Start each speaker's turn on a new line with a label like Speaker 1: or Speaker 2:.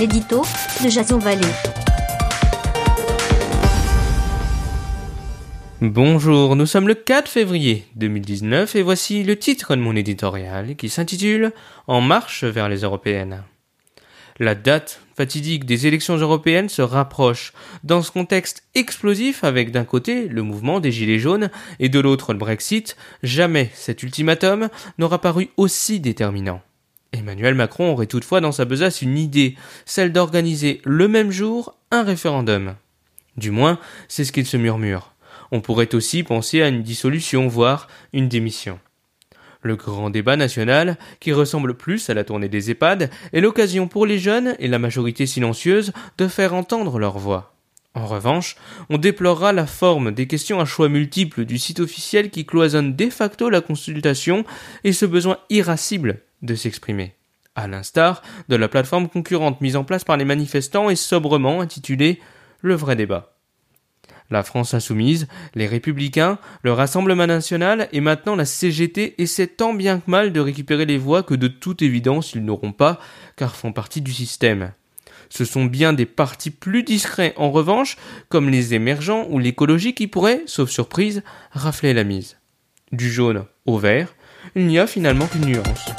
Speaker 1: l'édito de Jason Vallée.
Speaker 2: Bonjour, nous sommes le 4 février 2019 et voici le titre de mon éditorial qui s'intitule En marche vers les européennes. La date fatidique des élections européennes se rapproche dans ce contexte explosif avec d'un côté le mouvement des Gilets jaunes et de l'autre le Brexit, jamais cet ultimatum n'aura paru aussi déterminant. Emmanuel Macron aurait toutefois dans sa besace une idée, celle d'organiser le même jour un référendum. Du moins, c'est ce qu'il se murmure. On pourrait aussi penser à une dissolution, voire une démission. Le grand débat national, qui ressemble plus à la tournée des EHPAD, est l'occasion pour les jeunes et la majorité silencieuse de faire entendre leur voix. En revanche, on déplorera la forme des questions à choix multiples du site officiel qui cloisonne de facto la consultation et ce besoin irascible de s'exprimer. À l'instar de la plateforme concurrente mise en place par les manifestants et sobrement intitulée Le vrai débat. La France insoumise, les républicains, le Rassemblement national et maintenant la CGT essaient tant bien que mal de récupérer les voix que de toute évidence ils n'auront pas, car font partie du système. Ce sont bien des partis plus discrets en revanche, comme les émergents ou l'écologie qui pourraient, sauf surprise, rafler la mise. Du jaune au vert, il n'y a finalement qu'une nuance.